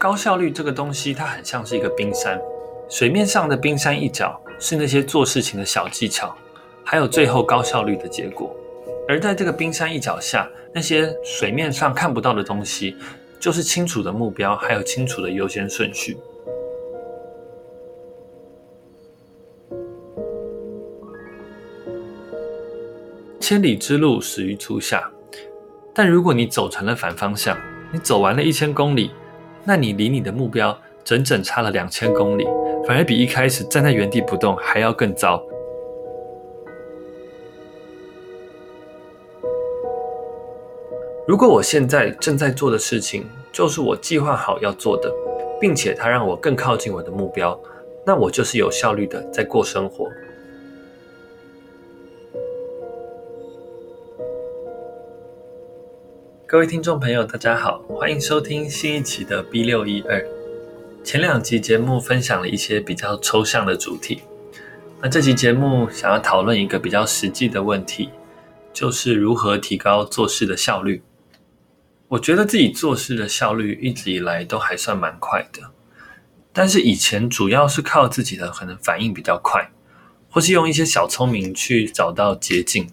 高效率这个东西，它很像是一个冰山，水面上的冰山一角是那些做事情的小技巧，还有最后高效率的结果。而在这个冰山一角下，那些水面上看不到的东西，就是清楚的目标，还有清楚的优先顺序。千里之路始于足下，但如果你走成了反方向，你走完了一千公里，那你离你的目标整整差了两千公里，反而比一开始站在原地不动还要更糟。如果我现在正在做的事情就是我计划好要做的，并且它让我更靠近我的目标，那我就是有效率的在过生活。各位听众朋友，大家好，欢迎收听新一期的 B 六一二。前两集节目分享了一些比较抽象的主题，那这期节目想要讨论一个比较实际的问题，就是如何提高做事的效率。我觉得自己做事的效率一直以来都还算蛮快的，但是以前主要是靠自己的可能反应比较快，或是用一些小聪明去找到捷径，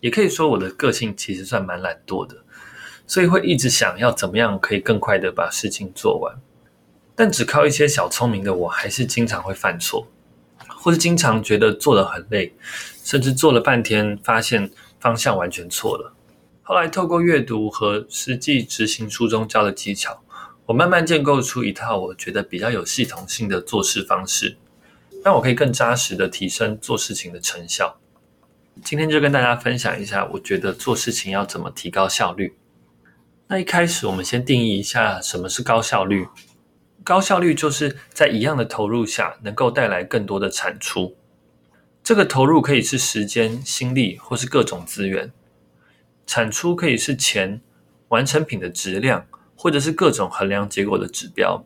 也可以说我的个性其实算蛮懒惰的。所以会一直想要怎么样可以更快的把事情做完，但只靠一些小聪明的我，还是经常会犯错，或是经常觉得做得很累，甚至做了半天发现方向完全错了。后来透过阅读和实际执行书中教的技巧，我慢慢建构出一套我觉得比较有系统性的做事方式，让我可以更扎实的提升做事情的成效。今天就跟大家分享一下，我觉得做事情要怎么提高效率。那一开始，我们先定义一下什么是高效率。高效率就是在一样的投入下，能够带来更多的产出。这个投入可以是时间、心力，或是各种资源；产出可以是钱、完成品的质量，或者是各种衡量结果的指标。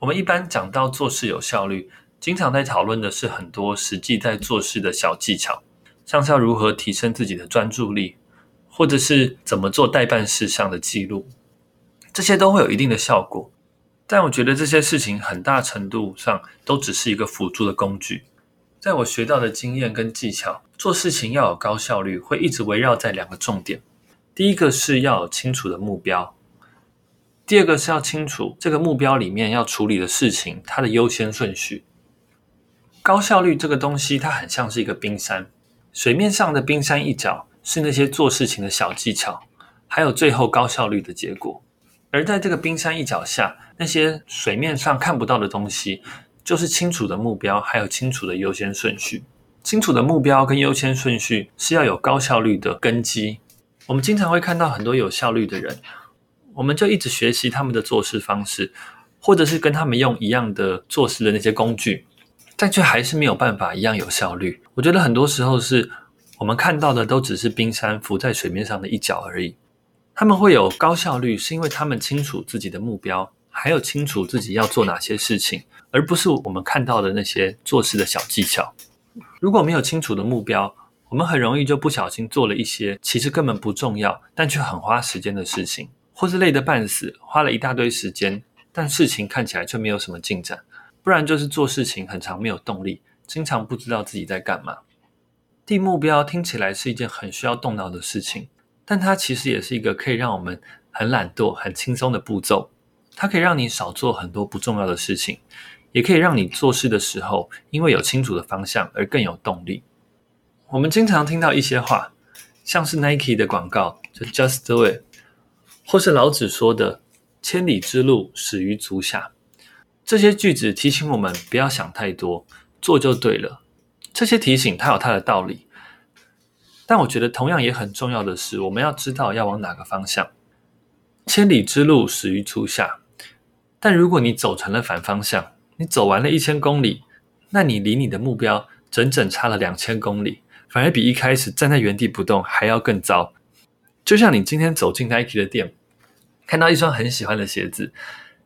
我们一般讲到做事有效率，经常在讨论的是很多实际在做事的小技巧，像是要如何提升自己的专注力。或者是怎么做待办事项的记录，这些都会有一定的效果。但我觉得这些事情很大程度上都只是一个辅助的工具。在我学到的经验跟技巧，做事情要有高效率，会一直围绕在两个重点。第一个是要有清楚的目标，第二个是要清楚这个目标里面要处理的事情，它的优先顺序。高效率这个东西，它很像是一个冰山，水面上的冰山一角。是那些做事情的小技巧，还有最后高效率的结果。而在这个冰山一角下，那些水面上看不到的东西，就是清楚的目标，还有清楚的优先顺序。清楚的目标跟优先顺序是要有高效率的根基。我们经常会看到很多有效率的人，我们就一直学习他们的做事方式，或者是跟他们用一样的做事的那些工具，但却还是没有办法一样有效率。我觉得很多时候是。我们看到的都只是冰山浮在水面上的一角而已。他们会有高效率，是因为他们清楚自己的目标，还有清楚自己要做哪些事情，而不是我们看到的那些做事的小技巧。如果没有清楚的目标，我们很容易就不小心做了一些其实根本不重要，但却很花时间的事情，或是累得半死，花了一大堆时间，但事情看起来却没有什么进展。不然就是做事情很长没有动力，经常不知道自己在干嘛。定目标听起来是一件很需要动脑的事情，但它其实也是一个可以让我们很懒惰、很轻松的步骤。它可以让你少做很多不重要的事情，也可以让你做事的时候因为有清楚的方向而更有动力。我们经常听到一些话，像是 Nike 的广告，就 Just Do It，或是老子说的“千里之路始于足下”。这些句子提醒我们不要想太多，做就对了。这些提醒它有它的道理，但我觉得同样也很重要的是，我们要知道要往哪个方向。千里之路始于初夏，但如果你走成了反方向，你走完了一千公里，那你离你的目标整整差了两千公里，反而比一开始站在原地不动还要更糟。就像你今天走进 Nike 的店，看到一双很喜欢的鞋子，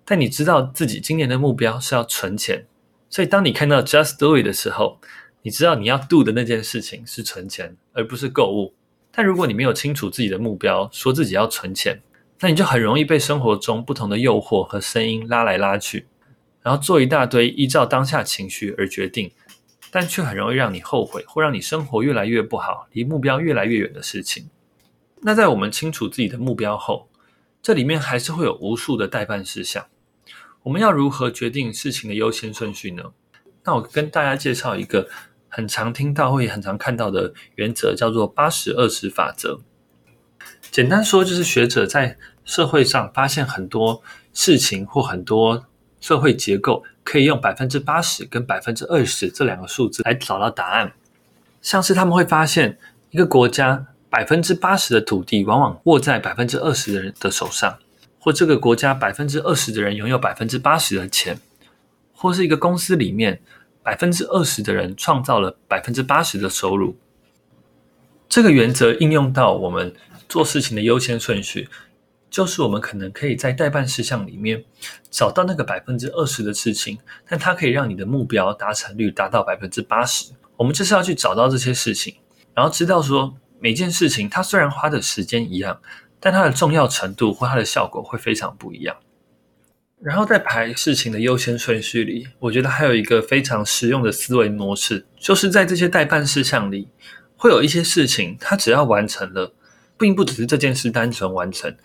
但你知道自己今年的目标是要存钱，所以当你看到 Just Do It 的时候，你知道你要 do 的那件事情是存钱，而不是购物。但如果你没有清楚自己的目标，说自己要存钱，那你就很容易被生活中不同的诱惑和声音拉来拉去，然后做一大堆依照当下情绪而决定，但却很容易让你后悔，或让你生活越来越不好，离目标越来越远的事情。那在我们清楚自己的目标后，这里面还是会有无数的待办事项。我们要如何决定事情的优先顺序呢？那我跟大家介绍一个很常听到或也很常看到的原则，叫做八十二十法则。简单说，就是学者在社会上发现很多事情或很多社会结构，可以用百分之八十跟百分之二十这两个数字来找到答案。像是他们会发现，一个国家百分之八十的土地往往握在百分之二十的人的手上，或这个国家百分之二十的人拥有百分之八十的钱，或是一个公司里面百分之二十的人创造了百分之八十的收入。这个原则应用到我们。做事情的优先顺序，就是我们可能可以在待办事项里面找到那个百分之二十的事情，但它可以让你的目标达成率达到百分之八十。我们就是要去找到这些事情，然后知道说每件事情它虽然花的时间一样，但它的重要程度或它的效果会非常不一样。然后在排事情的优先顺序里，我觉得还有一个非常实用的思维模式，就是在这些待办事项里，会有一些事情，它只要完成了。并不只是这件事单纯完成，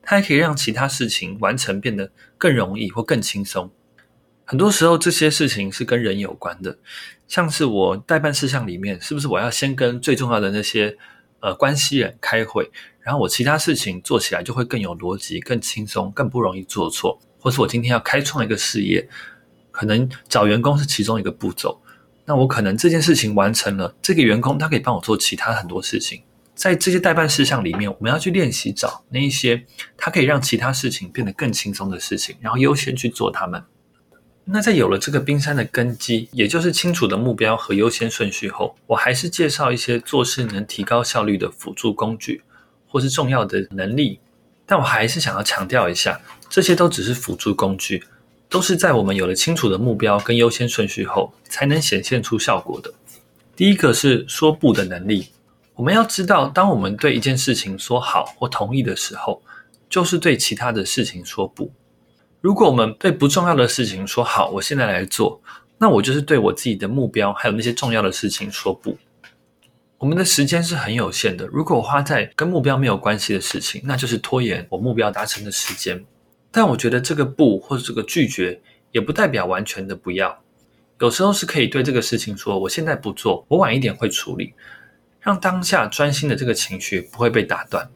它还可以让其他事情完成变得更容易或更轻松。很多时候，这些事情是跟人有关的，像是我待办事项里面，是不是我要先跟最重要的那些呃关系人开会，然后我其他事情做起来就会更有逻辑、更轻松、更不容易做错。或是我今天要开创一个事业，可能找员工是其中一个步骤，那我可能这件事情完成了，这个员工他可以帮我做其他很多事情。在这些待办事项里面，我们要去练习找那一些它可以让其他事情变得更轻松的事情，然后优先去做它们。那在有了这个冰山的根基，也就是清楚的目标和优先顺序后，我还是介绍一些做事能提高效率的辅助工具，或是重要的能力。但我还是想要强调一下，这些都只是辅助工具，都是在我们有了清楚的目标跟优先顺序后，才能显现出效果的。第一个是说不的能力。我们要知道，当我们对一件事情说好或同意的时候，就是对其他的事情说不。如果我们对不重要的事情说好，我现在来做，那我就是对我自己的目标还有那些重要的事情说不。我们的时间是很有限的，如果我花在跟目标没有关系的事情，那就是拖延我目标达成的时间。但我觉得这个不或者这个拒绝，也不代表完全的不要。有时候是可以对这个事情说，我现在不做，我晚一点会处理。让当下专心的这个情绪不会被打断。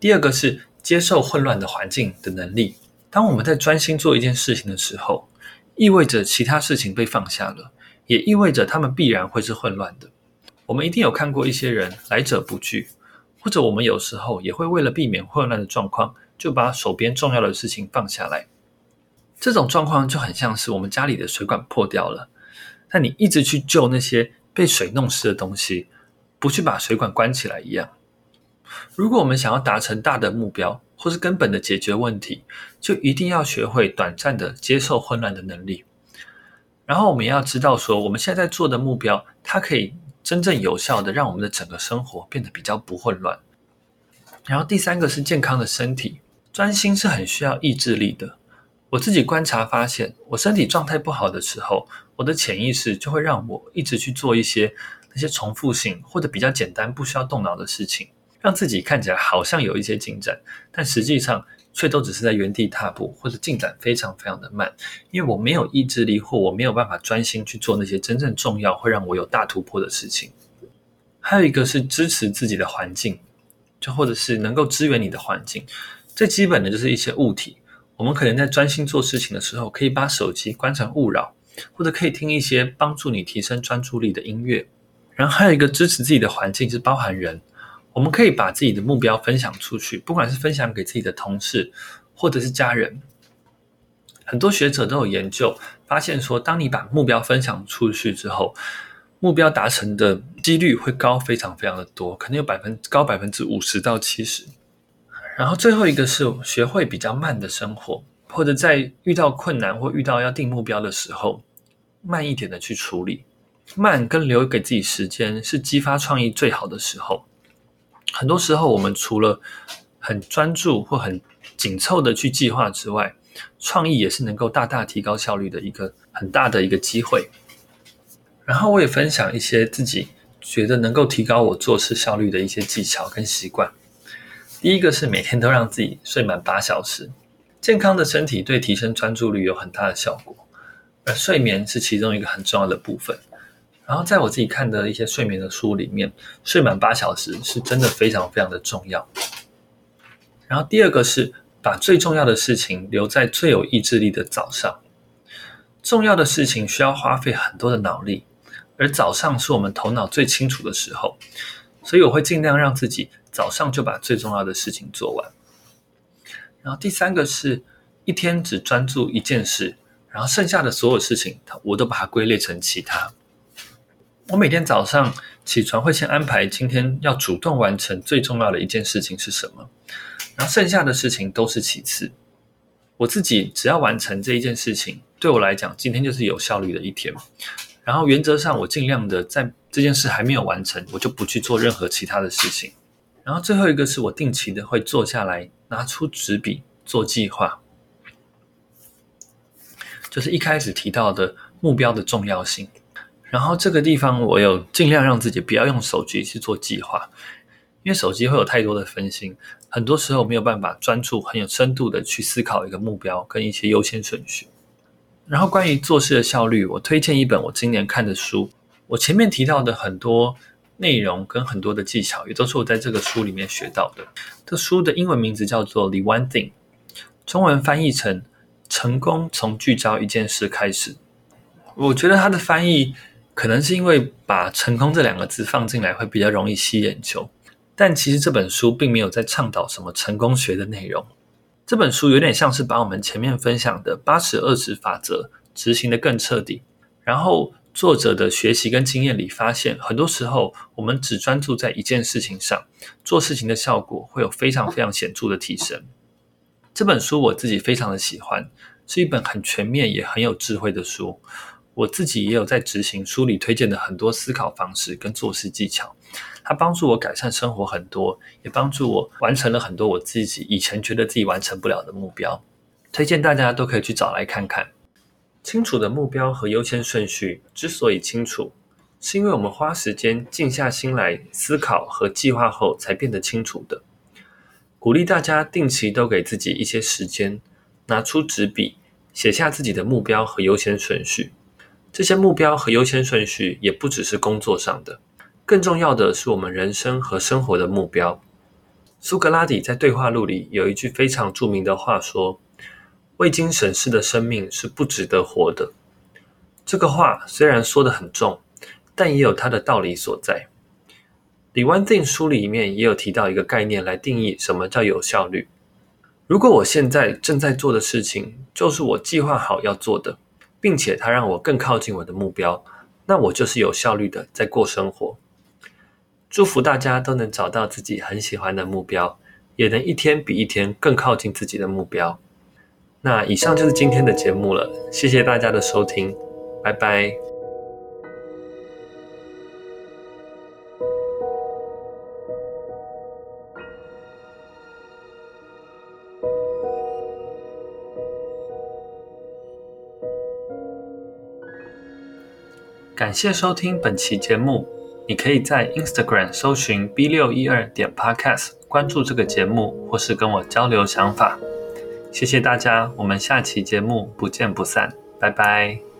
第二个是接受混乱的环境的能力。当我们在专心做一件事情的时候，意味着其他事情被放下了，也意味着他们必然会是混乱的。我们一定有看过一些人来者不拒，或者我们有时候也会为了避免混乱的状况，就把手边重要的事情放下来。这种状况就很像是我们家里的水管破掉了，但你一直去救那些被水弄湿的东西。不去把水管关起来一样。如果我们想要达成大的目标，或是根本的解决问题，就一定要学会短暂的接受混乱的能力。然后我们要知道说，我们现在做的目标，它可以真正有效的让我们的整个生活变得比较不混乱。然后第三个是健康的身体，专心是很需要意志力的。我自己观察发现，我身体状态不好的时候，我的潜意识就会让我一直去做一些。那些重复性或者比较简单、不需要动脑的事情，让自己看起来好像有一些进展，但实际上却都只是在原地踏步，或者进展非常非常的慢。因为我没有意志力，或我没有办法专心去做那些真正重要、会让我有大突破的事情。还有一个是支持自己的环境，就或者是能够支援你的环境。最基本的就是一些物体，我们可能在专心做事情的时候，可以把手机关成勿扰，或者可以听一些帮助你提升专注力的音乐。然后还有一个支持自己的环境是包含人，我们可以把自己的目标分享出去，不管是分享给自己的同事或者是家人。很多学者都有研究发现说，当你把目标分享出去之后，目标达成的几率会高非常非常的多，可能有百分高百分之五十到七十。然后最后一个是学会比较慢的生活，或者在遇到困难或遇到要定目标的时候，慢一点的去处理。慢跟留给自己时间是激发创意最好的时候。很多时候，我们除了很专注或很紧凑的去计划之外，创意也是能够大大提高效率的一个很大的一个机会。然后我也分享一些自己觉得能够提高我做事效率的一些技巧跟习惯。第一个是每天都让自己睡满八小时，健康的身体对提升专注力有很大的效果，而睡眠是其中一个很重要的部分。然后在我自己看的一些睡眠的书里面，睡满八小时是真的非常非常的重要。然后第二个是把最重要的事情留在最有意志力的早上。重要的事情需要花费很多的脑力，而早上是我们头脑最清楚的时候，所以我会尽量让自己早上就把最重要的事情做完。然后第三个是一天只专注一件事，然后剩下的所有事情我都把它归类成其他。我每天早上起床会先安排今天要主动完成最重要的一件事情是什么，然后剩下的事情都是其次。我自己只要完成这一件事情，对我来讲，今天就是有效率的一天。然后原则上，我尽量的在这件事还没有完成，我就不去做任何其他的事情。然后最后一个是我定期的会坐下来，拿出纸笔做计划，就是一开始提到的目标的重要性。然后这个地方，我有尽量让自己不要用手机去做计划，因为手机会有太多的分心，很多时候没有办法专注、很有深度的去思考一个目标跟一些优先顺序。然后关于做事的效率，我推荐一本我今年看的书。我前面提到的很多内容跟很多的技巧，也都是我在这个书里面学到的。这书的英文名字叫做《The One Thing》，中文翻译成“成功从聚焦一件事开始”。我觉得它的翻译。可能是因为把“成功”这两个字放进来会比较容易吸眼球，但其实这本书并没有在倡导什么成功学的内容。这本书有点像是把我们前面分享的八十二十法则执行得更彻底。然后作者的学习跟经验里发现，很多时候我们只专注在一件事情上，做事情的效果会有非常非常显著的提升。这本书我自己非常的喜欢，是一本很全面也很有智慧的书。我自己也有在执行书里推荐的很多思考方式跟做事技巧，它帮助我改善生活很多，也帮助我完成了很多我自己以前觉得自己完成不了的目标。推荐大家都可以去找来看看。清楚的目标和优先顺序之所以清楚，是因为我们花时间静下心来思考和计划后才变得清楚的。鼓励大家定期都给自己一些时间，拿出纸笔写下自己的目标和优先顺序。这些目标和优先顺序也不只是工作上的，更重要的是我们人生和生活的目标。苏格拉底在对话录里有一句非常著名的话说：“未经审视的生命是不值得活的。”这个话虽然说得很重，但也有它的道理所在。《李万定》书里面也有提到一个概念来定义什么叫有效率。如果我现在正在做的事情，就是我计划好要做的。并且它让我更靠近我的目标，那我就是有效率的在过生活。祝福大家都能找到自己很喜欢的目标，也能一天比一天更靠近自己的目标。那以上就是今天的节目了，谢谢大家的收听，拜拜。感谢收听本期节目。你可以在 Instagram 搜寻 B 六一二点 Podcast，关注这个节目，或是跟我交流想法。谢谢大家，我们下期节目不见不散，拜拜。